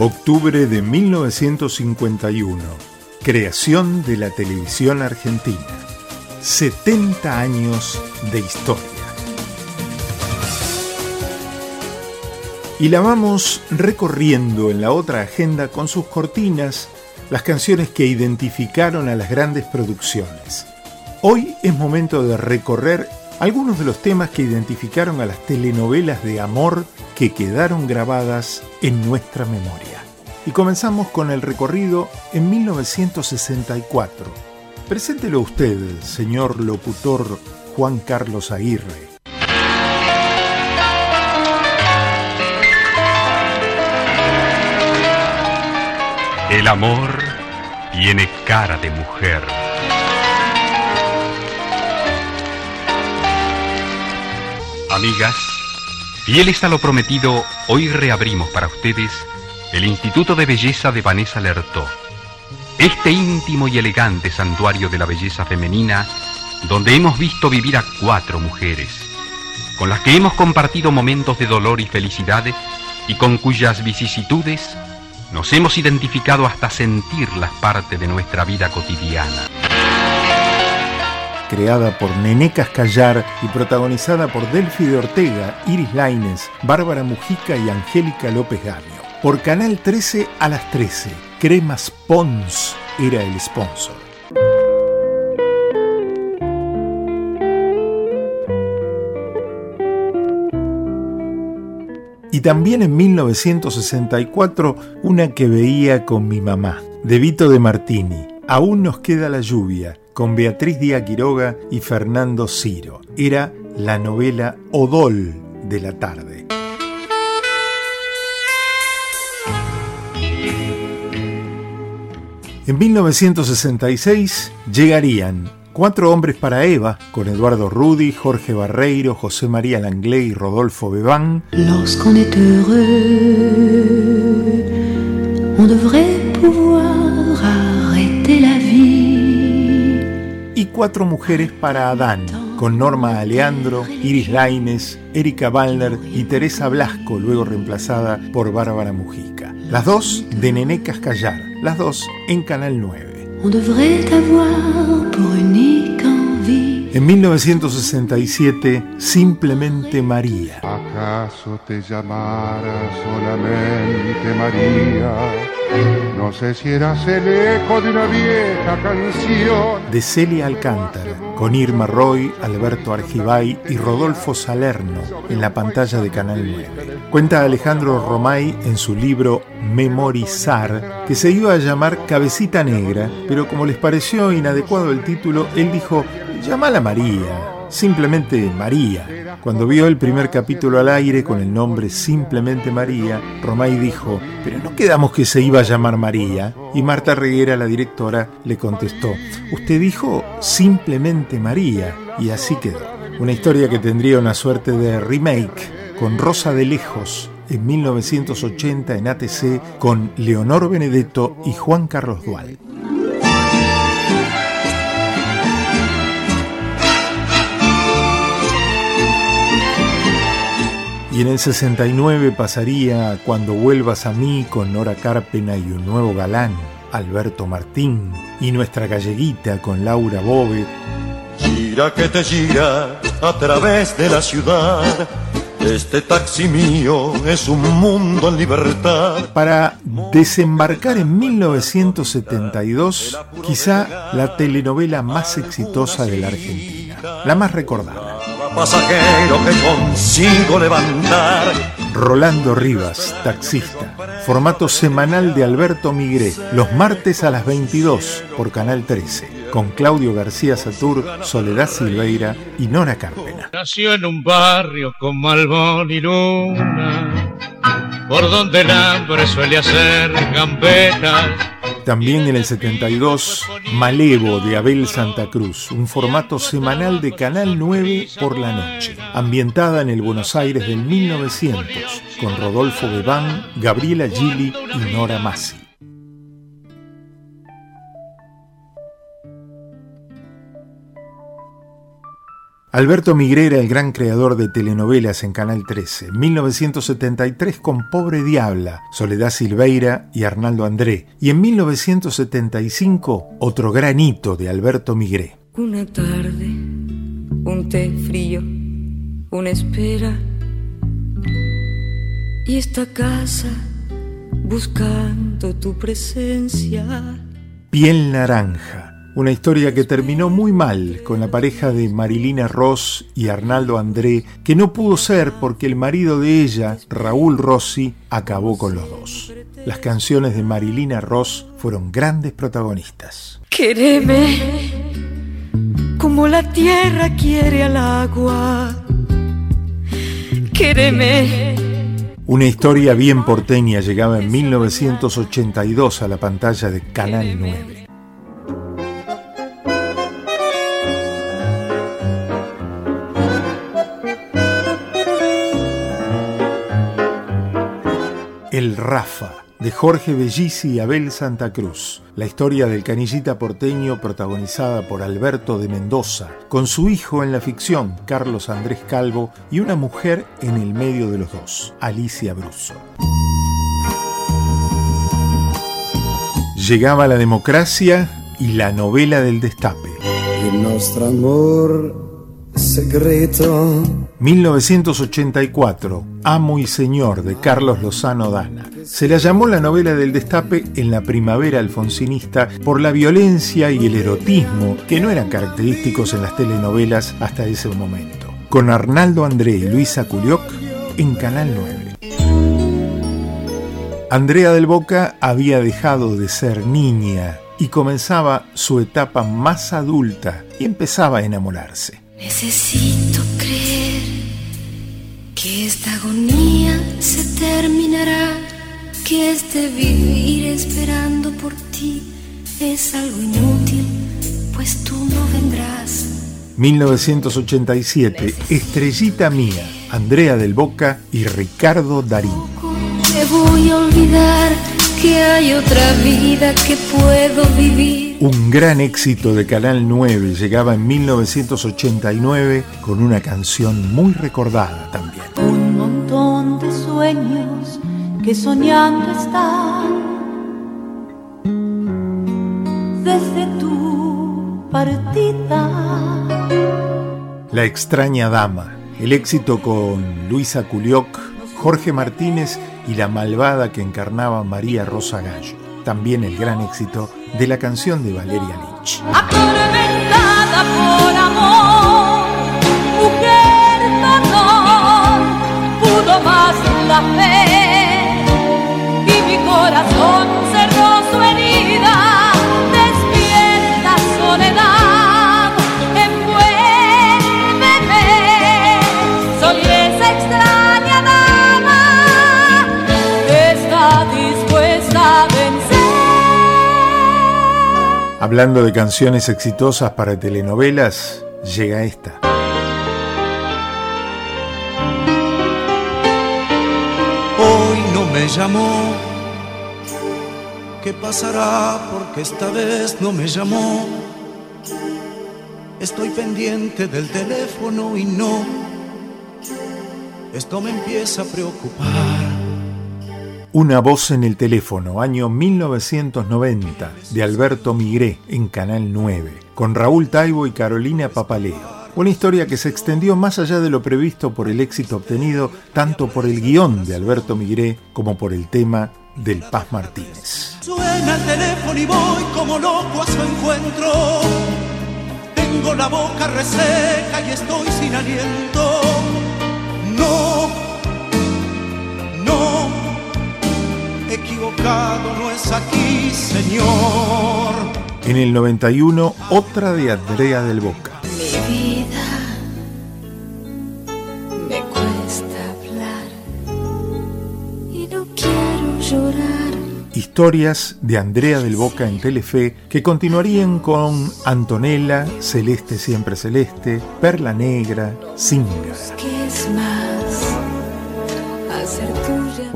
Octubre de 1951. Creación de la televisión argentina. 70 años de historia. Y la vamos recorriendo en la otra agenda con sus cortinas, las canciones que identificaron a las grandes producciones. Hoy es momento de recorrer algunos de los temas que identificaron a las telenovelas de amor que quedaron grabadas en nuestra memoria. Y comenzamos con el recorrido en 1964. Preséntelo usted, señor locutor Juan Carlos Aguirre. El amor tiene cara de mujer. Amigas, fieles a lo prometido, hoy reabrimos para ustedes el Instituto de Belleza de Vanessa Lertó. Este íntimo y elegante santuario de la belleza femenina, donde hemos visto vivir a cuatro mujeres, con las que hemos compartido momentos de dolor y felicidad y con cuyas vicisitudes nos hemos identificado hasta sentirlas parte de nuestra vida cotidiana creada por Nené Cascallar y protagonizada por Delphi de Ortega, Iris Laines, Bárbara Mujica y Angélica López Gamio. Por Canal 13 a las 13, Cremas Pons era el sponsor. Y también en 1964 una que veía con mi mamá, de Vito de Martini. Aún nos queda la lluvia, con Beatriz Díaz Quiroga y Fernando Ciro. Era la novela Odol de la tarde. En 1966 llegarían Cuatro hombres para Eva, con Eduardo Rudy, Jorge Barreiro, José María Langley y Rodolfo Bebán. Lorsqu'on est heureux, on devrait Cuatro mujeres para Adán, con Norma Aleandro, Iris Laines, Erika Wallner y Teresa Blasco, luego reemplazada por Bárbara Mujica. Las dos de Nené Cascallar, las dos en Canal 9. En 1967, Simplemente María. ¿Acaso te llamara solamente María? No sé si eras el eco de una vieja canción. De Celia Alcántara, con Irma Roy, Alberto Argibay y Rodolfo Salerno en la pantalla de Canal 9. Cuenta Alejandro Romay en su libro Memorizar que se iba a llamar Cabecita Negra, pero como les pareció inadecuado el título, él dijo, llámala María, simplemente María. Cuando vio el primer capítulo al aire con el nombre Simplemente María, Romay dijo, pero no quedamos que se iba a llamar María. Y Marta Reguera, la directora, le contestó, usted dijo Simplemente María. Y así quedó. Una historia que tendría una suerte de remake con Rosa de Lejos en 1980 en ATC con Leonor Benedetto y Juan Carlos Dual. Y en el 69 pasaría Cuando vuelvas a mí con Nora Carpena y un nuevo galán, Alberto Martín, y nuestra galleguita con Laura Bove. Gira que te gira a través de la ciudad. Este taxi mío es un mundo en libertad. Para desembarcar en 1972, quizá la telenovela más exitosa de la Argentina, la más recordada pasajero que consigo levantar. Rolando Rivas, taxista. Formato semanal de Alberto Migré, los martes a las 22 por Canal 13, con Claudio García Satur, Soledad Silveira y Nora Cárpena. Nació en un barrio con Malbón y Luna, por donde el hambre suele hacer gambetas también en el 72, Malevo de Abel Santa Cruz, un formato semanal de Canal 9 por la noche, ambientada en el Buenos Aires del 1900, con Rodolfo Bebán, Gabriela Gili y Nora Massi. Alberto Migré era el gran creador de telenovelas en Canal 13. 1973 con Pobre Diabla, Soledad Silveira y Arnaldo André. Y en 1975 otro gran hito de Alberto Migré. Una tarde, un té frío, una espera y esta casa buscando tu presencia. Piel naranja una historia que terminó muy mal con la pareja de Marilina Ross y Arnaldo André, que no pudo ser porque el marido de ella, Raúl Rossi, acabó con los dos. Las canciones de Marilina Ross fueron grandes protagonistas. Quéreme como la tierra quiere al agua. Quéreme. Una historia bien porteña llegaba en 1982 a la pantalla de Canal 9. Rafa, de Jorge Bellisi y Abel Santa Cruz. La historia del canillita porteño protagonizada por Alberto de Mendoza, con su hijo en la ficción, Carlos Andrés Calvo, y una mujer en el medio de los dos, Alicia Bruso. Llegaba la democracia y la novela del destape. nuestro amor secreto. 1984, Amo y Señor de Carlos Lozano Dana. Se la llamó la novela del destape en la primavera alfonsinista por la violencia y el erotismo que no eran característicos en las telenovelas hasta ese momento. Con Arnaldo André y Luisa Culioc en Canal 9. Andrea del Boca había dejado de ser niña y comenzaba su etapa más adulta y empezaba a enamorarse. Necesito creer que esta agonía se terminará, que este vivir esperando por ti es algo inútil, pues tú no vendrás. 1987, Estrellita Mía, Andrea del Boca y Ricardo Darín. Te voy a olvidar que hay otra vida que puedo vivir. Un gran éxito de Canal 9 llegaba en 1989 con una canción muy recordada también. Un montón de sueños que soñando están desde tu partida. La extraña dama, el éxito con Luisa Culioc, Jorge Martínez y la malvada que encarnaba María Rosa Gallo. También el gran éxito de la canción de Valeria Lynch. Atormentada por amor, mujer dolor, pudo más la fe Hablando de canciones exitosas para telenovelas, llega esta. Hoy no me llamó. ¿Qué pasará? Porque esta vez no me llamó. Estoy pendiente del teléfono y no. Esto me empieza a preocupar. Una voz en el teléfono, año 1990, de Alberto Migré en Canal 9, con Raúl Taibo y Carolina Papaleo. Una historia que se extendió más allá de lo previsto por el éxito obtenido tanto por el guion de Alberto Migré como por el tema del Paz Martínez. Suena el teléfono y voy como loco a su encuentro. Tengo la boca reseca y estoy sin aliento. No, equivocado no es aquí, Señor. En el 91, otra de Andrea del Boca. Mi vida me cuesta hablar y no quiero llorar. Historias de Andrea del Boca en Telefe que continuarían con Antonella, Celeste Siempre Celeste, Perla Negra, Singa.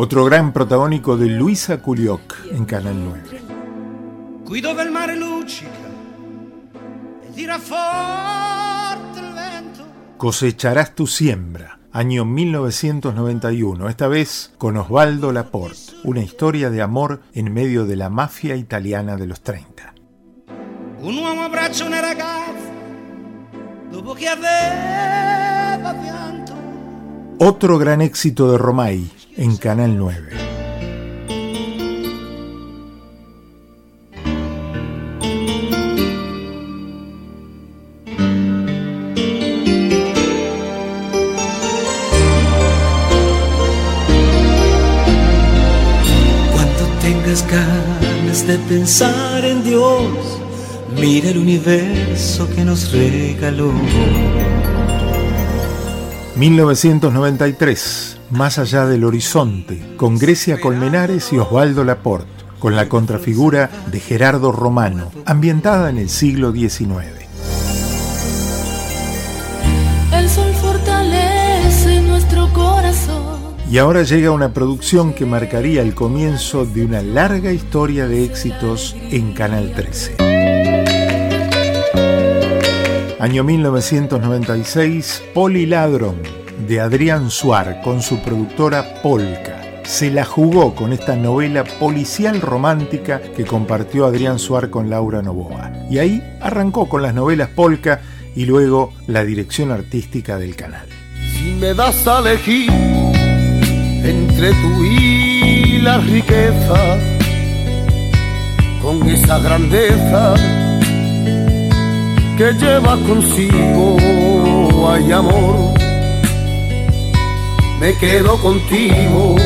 Otro gran protagónico de Luisa Culioc en Canal 9. Guido del mare luccica e tira forte il vento. Cosecharás tu siembra, año 1991, esta vez con Osvaldo Laporte, una historia de amor en medio de la mafia italiana de los 30. Un uomo abbraccia una ragazza dopo che aveva pianto. Otro gran éxito de Romay en Canal 9. Cuando tengas ganas de pensar en Dios, mira el universo que nos regaló. 1993, Más allá del horizonte, con Grecia Colmenares y Osvaldo Laporte, con la contrafigura de Gerardo Romano, ambientada en el siglo XIX. El sol fortalece nuestro corazón. Y ahora llega una producción que marcaría el comienzo de una larga historia de éxitos en Canal 13. Año 1996, Poliladron, de Adrián Suar, con su productora Polka. Se la jugó con esta novela policial romántica que compartió Adrián Suar con Laura Novoa. Y ahí arrancó con las novelas Polka y luego la dirección artística del canal. Si me das a elegir entre tú y la riqueza, con esa grandeza que lleva consigo, hay amor, me quedo contigo.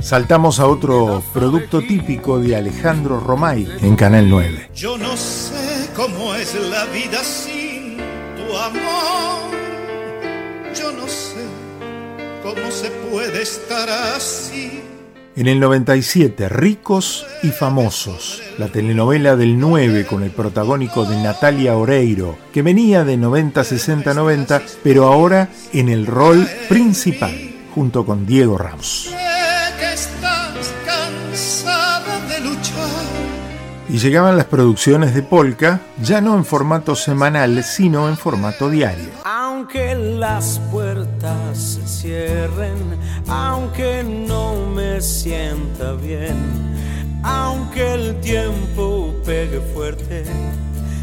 Saltamos a otro producto típico de Alejandro Romay en Canal 9. Yo no sé cómo es la vida sin tu amor. Yo no sé cómo se puede estar así. En el 97, Ricos y Famosos, la telenovela del 9 con el protagónico de Natalia Oreiro, que venía de 90-60-90, pero ahora en el rol principal, junto con Diego Ramos. Sé que estás cansada de luchar. Y llegaban las producciones de Polka, ya no en formato semanal, sino en formato diario. Aunque las puertas se cierren, aunque no me sienta bien, aunque el tiempo pegue fuerte,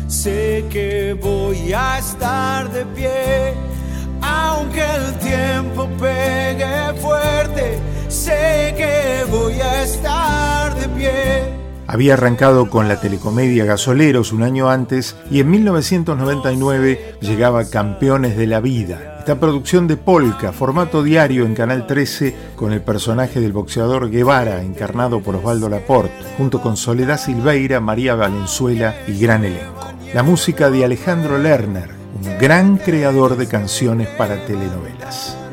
sé que voy a estar de pie. Aunque el tiempo pegue fuerte, sé que voy a estar de pie. Había arrancado con la telecomedia Gasoleros un año antes y en 1999 llegaba Campeones de la Vida. Esta producción de Polka, formato diario en Canal 13, con el personaje del boxeador Guevara, encarnado por Osvaldo Laporte, junto con Soledad Silveira, María Valenzuela y gran elenco. La música de Alejandro Lerner, un gran creador de canciones para telenovelas.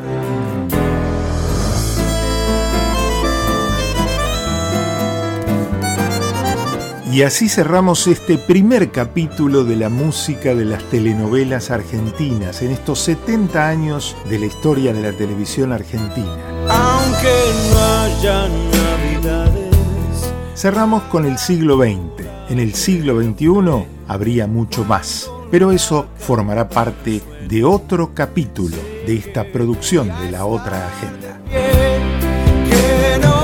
Y así cerramos este primer capítulo de la música de las telenovelas argentinas en estos 70 años de la historia de la televisión argentina. Aunque no haya navidades. Cerramos con el siglo XX. En el siglo XXI habría mucho más, pero eso formará parte de otro capítulo de esta producción de la otra agenda. Que no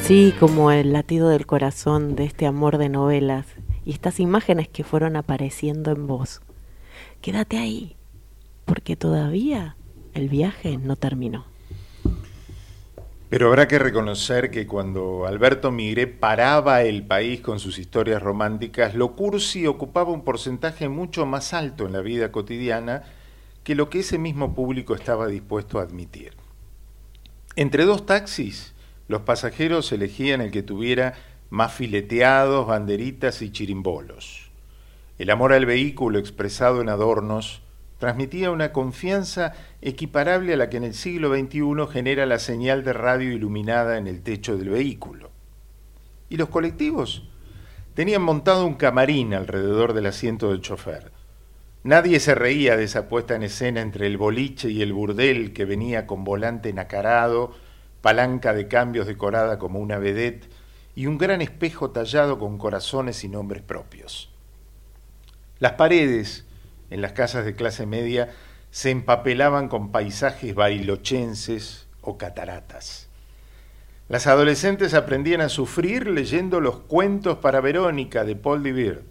así como el latido del corazón de este amor de novelas y estas imágenes que fueron apareciendo en vos, quédate ahí, porque todavía el viaje no terminó. Pero habrá que reconocer que cuando Alberto Migré paraba el país con sus historias románticas, lo cursi ocupaba un porcentaje mucho más alto en la vida cotidiana que lo que ese mismo público estaba dispuesto a admitir. Entre dos taxis, los pasajeros elegían el que tuviera más fileteados, banderitas y chirimbolos. El amor al vehículo expresado en adornos transmitía una confianza equiparable a la que en el siglo XXI genera la señal de radio iluminada en el techo del vehículo. ¿Y los colectivos? tenían montado un camarín alrededor del asiento del chofer. Nadie se reía de esa puesta en escena entre el boliche y el burdel que venía con volante nacarado, palanca de cambios decorada como una vedette y un gran espejo tallado con corazones y nombres propios. Las paredes en las casas de clase media se empapelaban con paisajes barilochenses o cataratas. Las adolescentes aprendían a sufrir leyendo los cuentos para Verónica de Paul Divir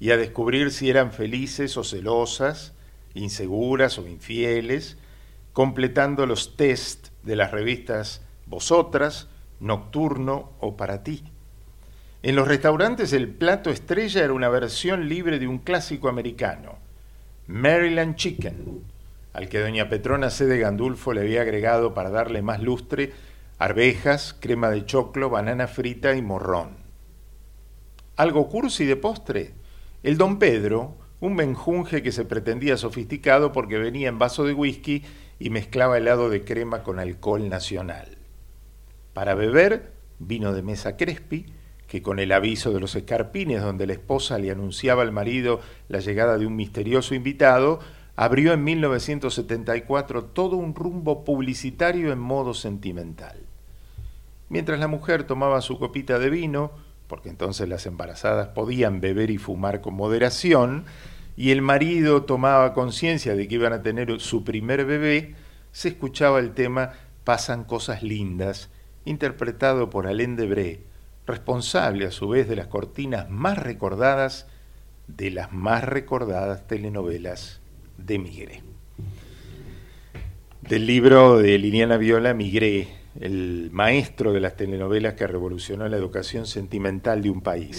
y a descubrir si eran felices o celosas, inseguras o infieles, completando los test de las revistas Vosotras, Nocturno o Para ti. En los restaurantes el plato estrella era una versión libre de un clásico americano, Maryland Chicken, al que doña Petrona C. de Gandulfo le había agregado para darle más lustre arvejas, crema de choclo, banana frita y morrón. Algo cursi de postre, el don Pedro, un menjunje que se pretendía sofisticado porque venía en vaso de whisky y mezclaba helado de crema con alcohol nacional. Para beber, vino de mesa Crespi, que con el aviso de los escarpines donde la esposa le anunciaba al marido la llegada de un misterioso invitado, abrió en 1974 todo un rumbo publicitario en modo sentimental. Mientras la mujer tomaba su copita de vino, porque entonces las embarazadas podían beber y fumar con moderación, y el marido tomaba conciencia de que iban a tener su primer bebé, se escuchaba el tema Pasan cosas lindas, interpretado por Alain Debré, responsable a su vez de las cortinas más recordadas de las más recordadas telenovelas de Migré. Del libro de Liliana Viola, Migré, el maestro de las telenovelas que revolucionó la educación sentimental de un país.